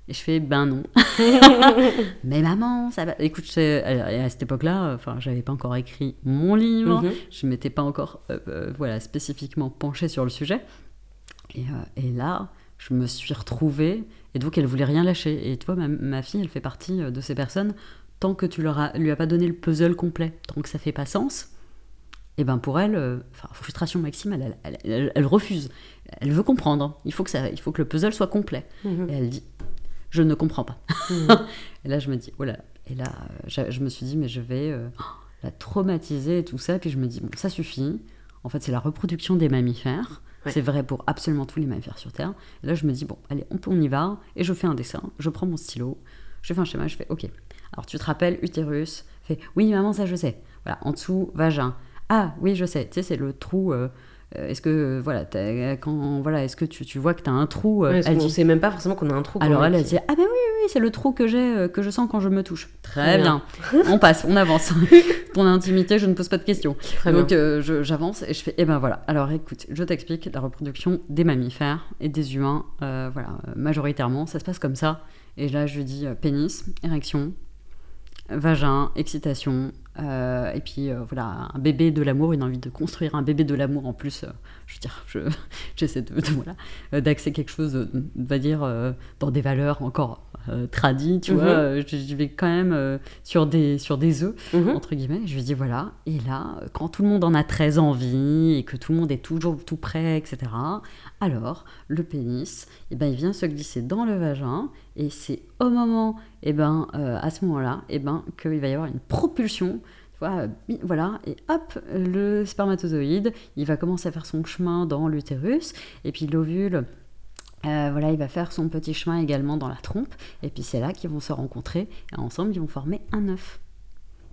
Et je fais ben non. mais maman, ça va. Écoute, à cette époque-là, enfin, j'avais pas encore écrit mon livre, mhm. je m'étais pas encore, euh, euh, voilà, spécifiquement penchée sur le sujet. Et, euh, et, là, je me suis retrouvée, et donc elle voulait rien lâcher. Et tu vois, ma, ma fille, elle fait partie de ces personnes. Tant que tu leur lui as pas donné le puzzle complet, tant que ça fait pas sens, et ben pour elle, euh, frustration maximale, elle, elle, refuse. Elle veut comprendre. Il faut que, ça, il faut que le puzzle soit complet. Mhm. Et elle dit, je ne comprends pas. Mhm. et là, je me dis, oh là, et là, je, me suis dit, mais je vais euh, la traumatiser et tout ça. Puis je me dis, bon, ça suffit. En fait, c'est la reproduction des mammifères. C'est vrai pour absolument tous les mammifères sur Terre. Et là, je me dis, bon, allez, on, on y va. Et je fais un dessin. Je prends mon stylo. Je fais un schéma. Je fais, ok. Alors, tu te rappelles, utérus. Fais, oui, maman, ça, je sais. Voilà, en dessous, vagin. Ah oui, je sais, tu sais, c'est le trou. Euh, euh, est-ce que voilà, quand voilà, est-ce que tu, tu vois que tu as un trou euh, On ne sait même pas forcément qu'on a un trou. Alors elle a dit ah ben oui oui, c'est le trou que j'ai que je sens quand je me touche. Très bien. on passe, on avance. Ton intimité, je ne pose pas de questions. Donc j'avance et je fais eh ben voilà. Alors écoute, je t'explique la reproduction des mammifères et des humains. voilà, majoritairement, ça se passe comme ça. Et là je lui dis pénis, érection, vagin, excitation, euh, et puis euh, voilà, un bébé de l'amour, une envie de construire un bébé de l'amour en plus. Euh, je veux dire, j'essaie de, voilà, d'axer quelque chose, on va dire, dans des valeurs encore tradies, tu vois. Mhm. Je, vais quand même sur des sur des œufs mhm. entre guillemets. Je lui dis voilà. Et là, quand tout le monde en a très envie et que tout le monde est toujours tout prêt, etc. Alors le pénis, et eh ben, il vient se glisser dans le vagin et c'est au moment, et eh ben, euh, à ce moment-là, et eh ben, qu'il va y avoir une propulsion. Voilà, et hop, le spermatozoïde, il va commencer à faire son chemin dans l'utérus, et puis l'ovule, euh, voilà, il va faire son petit chemin également dans la trompe, et puis c'est là qu'ils vont se rencontrer, et ensemble, ils vont former un œuf.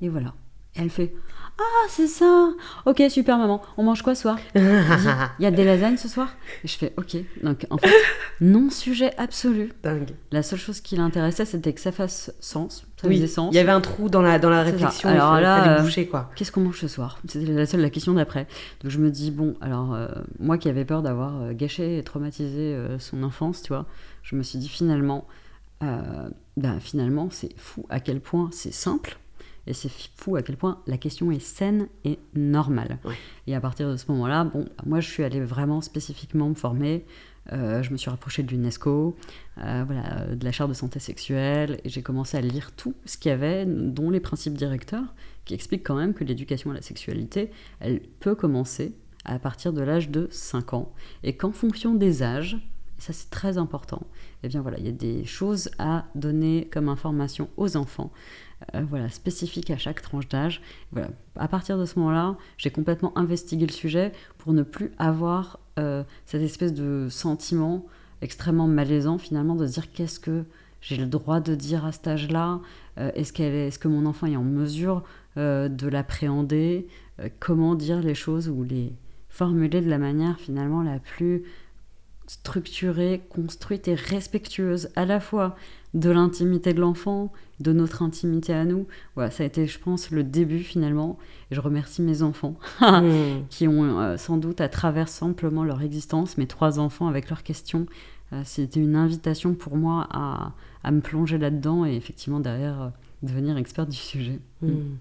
Et voilà. Et elle fait Ah, c'est ça Ok, super maman, on mange quoi ce soir Il y a des lasagnes ce soir? Et je fais Ok. Donc en fait, non-sujet absolu. Dingue. La seule chose qui l'intéressait, c'était que ça fasse sens. Ça oui, sens. Il y avait un trou dans la, dans la réflexion. Alors il là, boucher quoi. Qu'est-ce qu'on mange ce soir? C'était la seule la question d'après. Donc je me dis Bon, alors euh, moi qui avais peur d'avoir euh, gâché et traumatisé euh, son enfance, tu vois, je me suis dit finalement, ben, finalement, c'est fou à quel point c'est simple et c'est fou à quel point la question est saine et normale. Et à partir de ce moment-là, bon, moi je suis allée vraiment spécifiquement me former. Euh, je me suis rapprochée de l'UNESCO, euh, voilà, de la charte de santé sexuelle, et j'ai commencé à lire tout ce qu'il y avait, dont les principes directeurs, qui expliquent quand même que l'éducation à la sexualité, elle peut commencer à partir de l'âge de 5 ans, et qu'en fonction des âges, ça c'est très important, eh bien voilà, il y a des choses à donner comme information aux enfants euh, voilà, spécifique à chaque tranche d'âge. Voilà. À partir de ce moment-là, j'ai complètement investigué le sujet pour ne plus avoir euh, cette espèce de sentiment extrêmement malaisant finalement de se dire qu'est-ce que j'ai le droit de dire à cet âge-là? Euh, Est-ce est, est que mon enfant est en mesure de l'appréhender? Comment dire les choses ou les formuler de la manière finalement la plus structurée, construite et respectueuse à la fois de l'intimité de l'enfant, de notre intimité à nous. Voilà, ça a été, je pense, le début finalement. Et je remercie mes enfants hmm. qui ont euh, sans doute, à travers simplement leur existence, mes trois enfants avec leurs questions, euh, c'était une invitation pour moi à, à me plonger là-dedans et effectivement derrière euh, devenir expert du sujet. Hmm.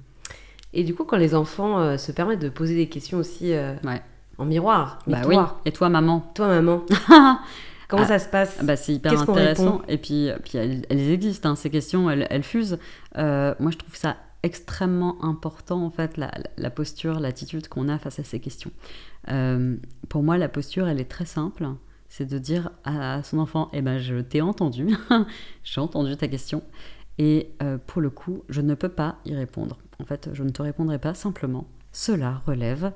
Et du coup, quand les enfants se permettent de poser des questions aussi en miroir, mais bah toi, oui. Et toi, maman Toi, maman Comment ah, ça se passe? bah, C'est hyper intéressant. Et puis, puis elles, existent, hein, ces questions, elles, fusent. Euh, moi, je trouve ça extrêmement important, en fait, la, posture, l'attitude qu'on a face à ces questions. Euh, pour moi, la posture, elle est très simple. C'est de dire à son enfant, eh ben, je t'ai entendu, j'ai entendu ta question, et euh, pour le coup, je ne peux pas y répondre. En fait, je ne te répondrai pas simplement. Cela relève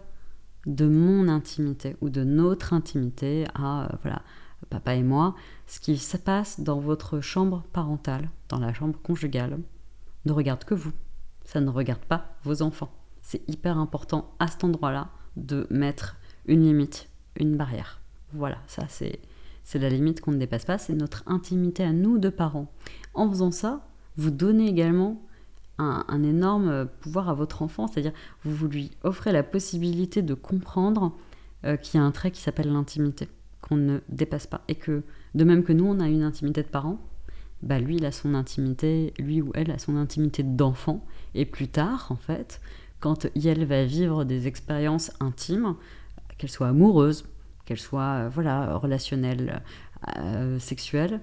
de mon intimité ou de notre intimité à voilà papa et moi, ce qui se passe dans votre chambre parentale, dans la chambre conjugale, ne regarde que vous. Ça ne regarde pas vos enfants. C'est hyper important à cet endroit-là de mettre une limite, une barrière. Voilà, ça c'est c'est la limite qu'on ne dépasse pas, c'est notre intimité à nous de parents. En faisant ça, vous donnez également un, énorme pouvoir à votre enfant, c'est-à-dire vous, lui offrez la possibilité de comprendre euh, qu'il y a un trait qui s'appelle l'intimité qu'on ne dépasse pas. Et que, de même que nous, on a une intimité de parents, bah lui, il a son intimité, lui ou elle a son intimité d'enfant. Et plus tard, en fait, quand elle va vivre des expériences intimes, qu'elles soient amoureuses, qu'elles soient euh, voilà, relationnelles, euh, sexuelles,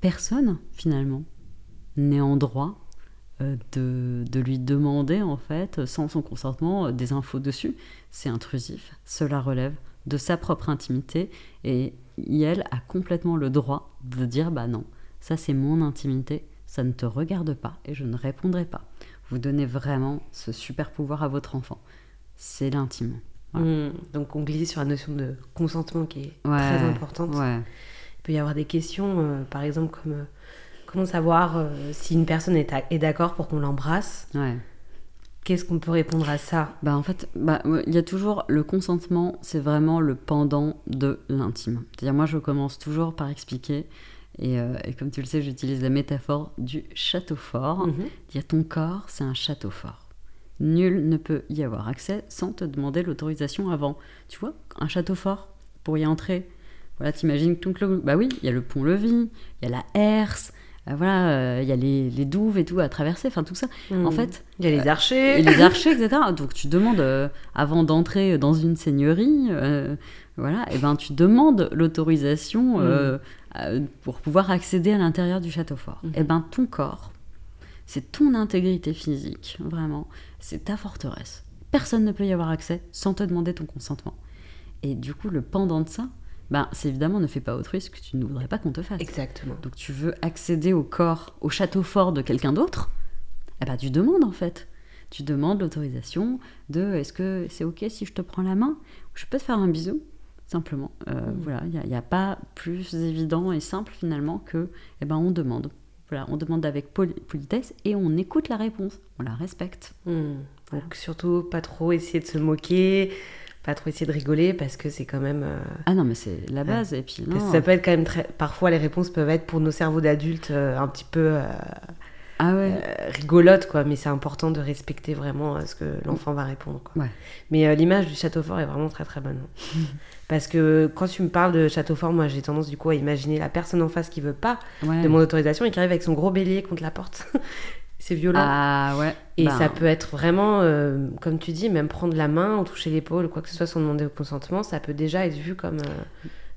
personne, finalement, n'est en droit euh, de, de, lui demander, en fait, sans son consentement, des infos dessus. C'est intrusif. Cela relève de sa propre intimité et elle a complètement le droit de dire bah non, ça c'est mon intimité, ça ne te regarde pas et je ne répondrai pas. Vous donnez vraiment ce super pouvoir à votre enfant. C'est l'intime. Mmh. donc on glisse sur la notion de consentement qui est très importante. Il peut y avoir des questions, euh, par exemple comme euh, comment savoir euh, si une personne est, est d'accord pour qu'on l'embrasse? Qu'est-ce qu'on peut répondre à ça? Bah En fait, bah, il y a toujours le consentement, c'est vraiment le pendant de l'intime. C'est-à-dire, moi, je commence toujours par expliquer euh, et, comme tu le sais, j'utilise la métaphore du château fort. Il y a ton corps, c'est un château fort. Nul ne peut y avoir accès sans te demander l'autorisation avant. Tu vois, un château fort, pour y entrer, voilà, t'imagines tout le... Bah oui, il y a le pont-levis, il y a la herse, euh, voilà, euh, il y a les, douves et tout à traverser, enfin tout ça. En mhm. fait, il y a les archers, et les archers, etc. Donc tu demandes avant d'entrer dans une seigneurie, voilà, et ben tu demandes l'autorisation. Euh, pour pouvoir accéder à l'intérieur du château fort. Mhm. Et ben ton corps, c'est ton intégrité physique, vraiment, c'est ta forteresse. Personne ne peut y avoir accès sans te demander ton consentement. Et du coup, le pendant de ça, ben, c'est évidemment ne fais pas autrui ce que tu ne voudrais pas qu'on te fasse. Exactement. Donc tu veux accéder au corps, au château fort de quelqu'un d'autre, eh ben, tu demandes en fait. Tu demandes l'autorisation de est-ce que c'est ok si je te prends la main? Je peux te faire un bisou simplement. Euh, mmh. Voilà, il n'y a, pas plus évident et simple finalement que, eh ben, on demande. Voilà, on demande avec politesse et on écoute la réponse, on la respecte. Mmh. Donc surtout pas trop essayer de se moquer, pas trop essayer de rigoler parce que c'est quand même. Euh, ah non, mais c'est la base. Et puis ça peut être quand même très. Parfois, les réponses peuvent être pour nos cerveaux d'adultes euh, un petit peu ah ouais. Euh, rigolote, quoi. Mais c'est important de respecter vraiment euh, ce que l'enfant va répondre. Quoi. Mais euh, l'image du château fort est vraiment très très bonne. Parce que quand tu me parles de château fort, moi j'ai tendance du coup à imaginer la personne en face qui veut pas de mon autorisation et qui arrive avec son gros bélier contre la porte. C'est violent. Ah ouais. Et bah. ça peut être vraiment, comme tu dis, même prendre la main ou toucher l'épaule ou quoi que ce soit sans demander le consentement, ça peut déjà être vu comme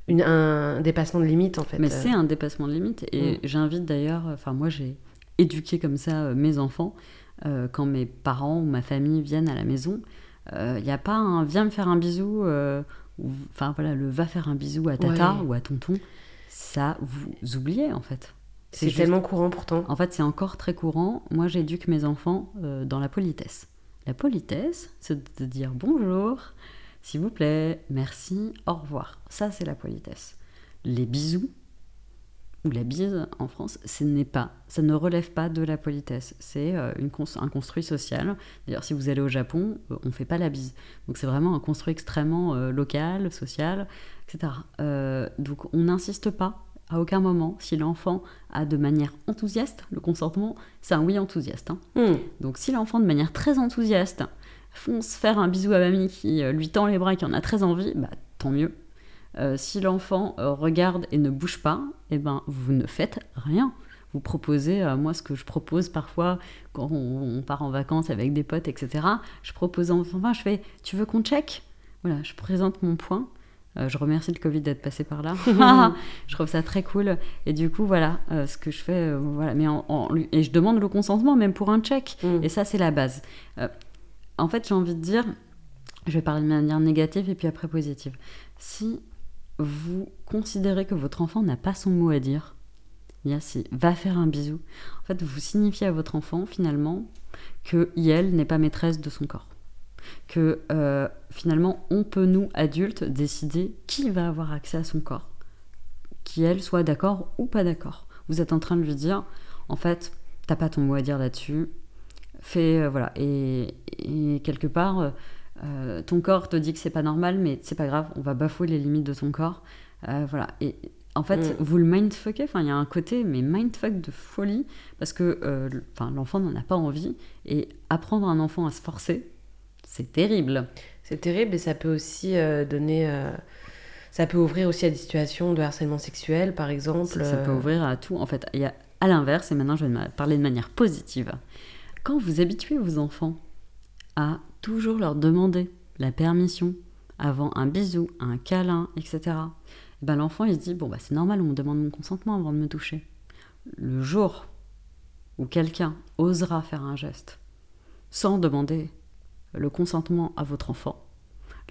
une, un dépassement de limite en fait. Mais c'est un dépassement de limite et mm. j'invite d'ailleurs, enfin moi j'ai éduquer comme ça euh, mes enfants. Euh, quand mes parents ou ma famille viennent à la maison, il euh, n'y a pas un viens me faire un bisou, enfin voilà, le va faire un bisou à tata ou à tonton. Ça, vous oubliez en fait. C'est tellement courant pourtant. En fait, c'est encore très courant. Moi, j'éduque mes enfants dans la politesse. La politesse, c'est de dire bonjour, s'il vous plaît, merci, au revoir. Ça, c'est la politesse. Les bisous, ou la bise en France, ce n'est pas, ça ne relève pas de la politesse. C'est euh, un construit social. D'ailleurs, si vous allez au Japon, euh, on ne fait pas la bise. Donc c'est vraiment un construit extrêmement euh, local, social, etc. donc on n'insiste pas à aucun moment si l'enfant a de manière enthousiaste le consentement, c'est un oui enthousiaste. Hein. Hmm. Donc si l'enfant de manière très enthousiaste fonce faire un bisou à mamie qui lui tend les bras et qui en a très envie, bah tant mieux euh, si l'enfant euh, regarde et ne bouge pas, eh ben, vous ne faites rien. Vous proposez, euh, moi ce que je propose parfois quand on, part en vacances avec des potes, etc. Je propose enfin, je fais, tu veux qu'on check? Voilà, je présente mon point. Je remercie le Covid d'être passé par là. je trouve ça très cool. Et du coup, voilà, ce que je fais, voilà, mais et je demande le consentement même pour un check. Mm. Et ça, c'est la base. en fait, j'ai envie de dire, je vais parler de manière négative et puis après positive. Si vous considérez que votre enfant n'a pas son mot à dire, c'est va faire un bisou. En fait, vous signifiez à votre enfant finalement que elle n'est pas maîtresse de son corps. Que euh, finalement, on peut, nous, adultes, décider qui va avoir accès à son corps. Qui elle soit d'accord ou pas d'accord. Vous êtes en train de lui dire, en fait, t'as pas ton mot à dire là-dessus. Fais, euh, voilà. Et, quelque part, euh, ton corps te dit que c'est pas normal, mais c'est pas grave, on va bafouer les limites de ton corps. Voilà. Et en fait, mm. vous le mindfuckez. Enfin, il y a un côté, mais mindfuck de folie, parce que euh, l'enfant n'en a pas envie. Et apprendre un enfant à se forcer, c'est terrible. C'est terrible et ça peut aussi donner Ça peut ouvrir aussi à des situations de harcèlement sexuel, par exemple. Ça, ça peut ouvrir à tout. En fait, il y a à l'inverse, et maintenant je vais parler de manière positive. Quand vous habituez vos enfants à toujours leur demander la permission avant un bisou, un câlin, etc., eh ben l'enfant il se dit bon bah c'est normal, on me demande mon consentement avant de me toucher. Le jour où quelqu'un osera faire un geste sans demander le consentement à votre enfant,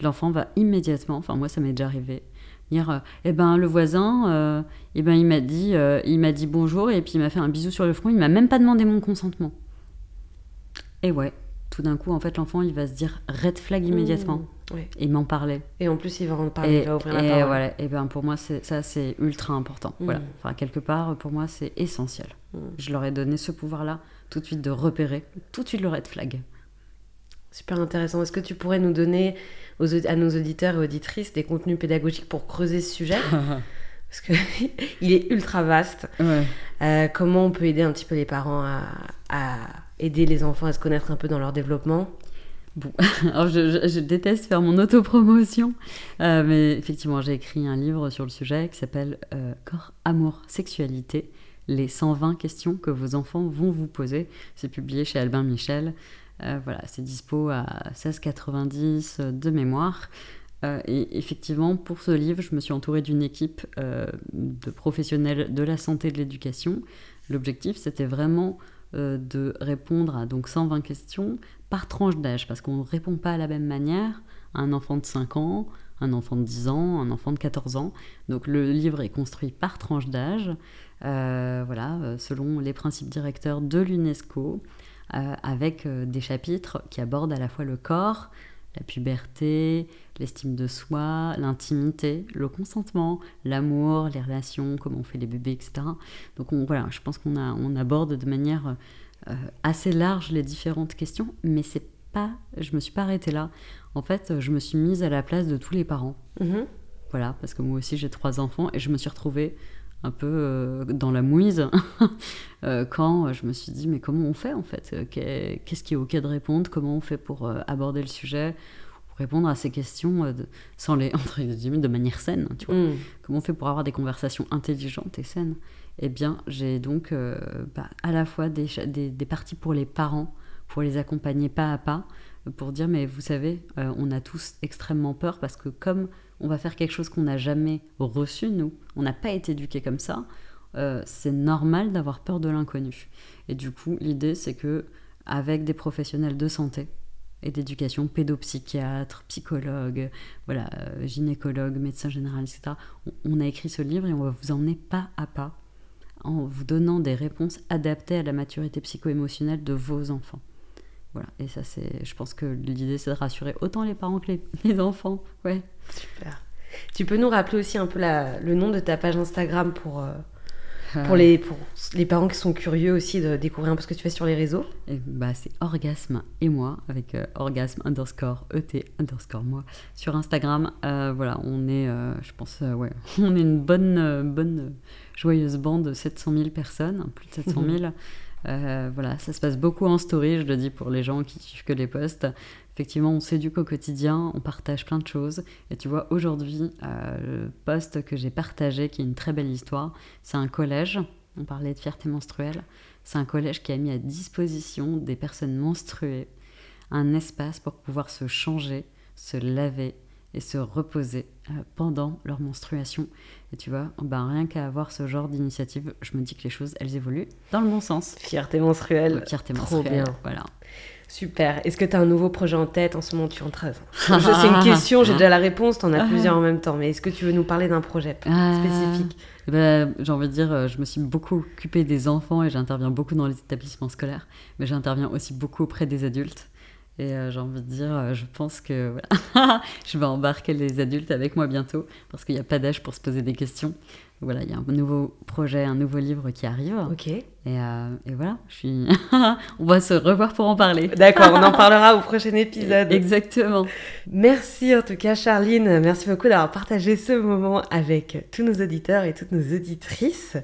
l'enfant va immédiatement, enfin moi ça m'est déjà arrivé, dire euh, eh ben le voisin euh, eh ben il m'a dit euh, il m'a dit bonjour et puis il m'a fait un bisou sur le front il m'a même pas demandé mon consentement. Et ouais tout d'un coup en fait l'enfant il va se dire red flag immédiatement. Mmh, et il m'en parlait. Et en plus, il va en parler, et, il va ouvrir et la parole. voilà et ben pour moi c'est ça c'est ultra important. Mm. voilà. Enfin quelque part pour moi c'est essentiel. Mm. je leur ai donné ce pouvoir là tout de suite de repérer tout de suite le red flag Super intéressant. Est-ce que tu pourrais nous donner aux, à nos auditeurs et auditrices des contenus pédagogiques pour creuser ce sujet Parce que il est ultra vaste. ouais Euh, comment on peut aider un petit peu les parents à, à aider les enfants à se connaître un peu dans leur développement? Alors, je, je- je déteste faire mon autopromotion, euh, mais effectivement, j'ai écrit un livre sur le sujet qui s'appelle euh, Corps, Amour, Sexualité les 120 questions que vos enfants vont vous poser. C'est publié chez Albin Michel. Euh, voilà, c'est dispo à 16,90 de mémoire. Euh, et effectivement, pour ce livre, je me suis entourée d'une équipe euh, de professionnels de la santé et de l'éducation. L'objectif, c'était vraiment de répondre à donc 120 questions par tranche d'âge, parce qu'on ne répond pas à la même manière à un enfant de 5 ans, un enfant de 10 ans, un enfant de 14 ans. Donc le livre est construit par tranche d'âge, voilà, selon les principes directeurs de l'UNESCO, avec euh, des chapitres qui abordent à la fois le corps, la puberté, l'estime de soi, l'intimité, le consentement, l'amour, les relations, comment on fait les bébés, etc. Donc on, voilà, je pense qu'on on aborde de manière euh, assez large les différentes questions, mais c'est pas, je me suis pas arrêtée là. En fait, je me suis mise à la place de tous les parents. Mhm. Voilà, parce que moi aussi j'ai trois enfants et je me suis retrouvée un peu euh, dans la mouise euh, quand je me suis dit mais comment on fait en fait? Euh, qu'est- Qu'est-ce qui est ok de répondre? Comment on fait pour aborder le sujet? Pour répondre à ces questions de- sans les entre guillemets de manière saine, tu vois. Mm. Comment on fait pour avoir des conversations intelligentes et saines? Eh bien, j'ai donc bah, à la fois des, des, des parties pour les parents, pour les accompagner pas à pas, pour dire, mais vous savez, euh, on a tous extrêmement peur parce que comme on va faire quelque chose qu'on n'a jamais reçu, nous, on n'a pas été éduqués comme ça, euh, c'est normal d'avoir peur de l'inconnu. Et du coup, l'idée, c'est que avec des professionnels de santé, et d'éducation, pédopsychiatre, psychologue, voilà, euh, gynécologue, médecin général, etc. On a écrit ce livre et on va vous emmener pas à pas en vous donnant des réponses adaptées à la maturité psycho-émotionnelle de vos enfants. Voilà, et ça c'est, je pense que l'idée c'est de rassurer autant les parents que les, les enfants. Ouais. Super. Tu peux nous rappeler aussi un peu la- le nom de ta page Instagram pour, euh, Euh, pour, les, pour les parents qui sont curieux aussi de découvrir un peu ce que tu fais sur les réseaux? Et bah, c'est orgasme et moi avec euh, orgasme underscore et underscore moi sur Instagram. Euh, voilà, on est, je pense, ouais, on est une bonne, bonne joyeuse bande de 700 000 personnes, plus de 700 000. Euh, voilà, ça se passe beaucoup en story, je le dis pour les gens qui suivent que les posts. Effectivement, on s'éduque au quotidien, on partage plein de choses. Et tu vois, aujourd'hui, euh, le post que j'ai partagé, qui est une très belle histoire, c'est un collège. On parlait de fierté menstruelle. C'est un collège qui a mis à disposition des personnes menstruées un espace pour pouvoir se changer, se laver et se reposer euh, pendant leur menstruation. Et tu vois, ben, rien qu'à avoir ce genre d'initiative, je me dis que les choses, elles évoluent dans le bon sens. Fierté menstruelle. Fierté trop menstruelle, bien. Voilà. Super. Est-ce que tu as un nouveau projet en tête? En ce moment Tu es en train. Je- C'est une question, j'ai déjà la réponse, tu en as plusieurs en même temps. Mais est-ce que tu veux nous parler d'un projet Ah. spécifique? Eh ben, j'ai envie de dire, euh, je me suis beaucoup occupée des enfants et j'interviens beaucoup dans les établissements scolaires, mais j'interviens aussi beaucoup auprès des adultes. Et euh, j'ai envie de dire, euh, je pense que voilà, je vais embarquer les adultes avec moi bientôt, parce qu'il n'y a pas d'âge pour se poser des questions. Voilà, il y a un nouveau projet, un nouveau livre qui arrive. Ok. Et, euh, et voilà, je suis... on va se revoir pour en parler. D'accord, on en parlera au prochain épisode. Exactement. Merci en tout cas Charline, merci beaucoup d'avoir partagé ce moment avec tous nos auditeurs et toutes nos auditrices.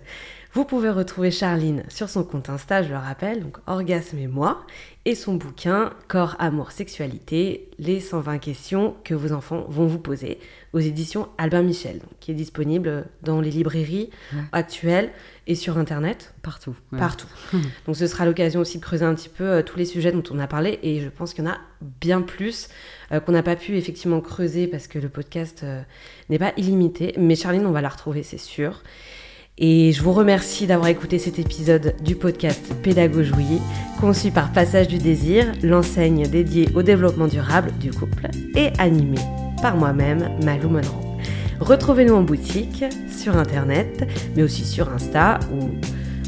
Vous pouvez retrouver Charline sur son compte Insta, je le rappelle, donc Orgasme et moi, et son bouquin Corps, Amour, Sexualité, les 120 questions que vos enfants vont vous poser aux éditions Albin Michel, qui est disponible dans les librairies actuelles et sur Internet. Partout. Partout. donc ce sera l'occasion aussi de creuser un petit peu euh, tous les sujets dont on a parlé, et je pense qu'il y en a bien plus euh, qu'on n'a pas pu effectivement creuser parce que le podcast euh, n'est pas illimité, mais Charline, on va la retrouver, c'est sûr. Et je vous remercie d'avoir écouté cet épisode du podcast Pédagogie, conçu par Passage du Désir, l'enseigne dédiée au développement durable du couple, et animé par moi-même, Malou Monroe. Retrouvez-nous en boutique, sur internet, mais aussi sur Insta, où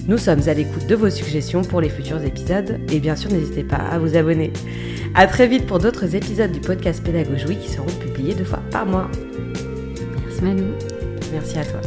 nous sommes à l'écoute de vos suggestions pour les futurs épisodes, et bien sûr, n'hésitez pas à vous abonner. À très vite pour d'autres épisodes du podcast Pédagogie qui seront publiés deux fois par mois. Merci Malou. Merci à toi.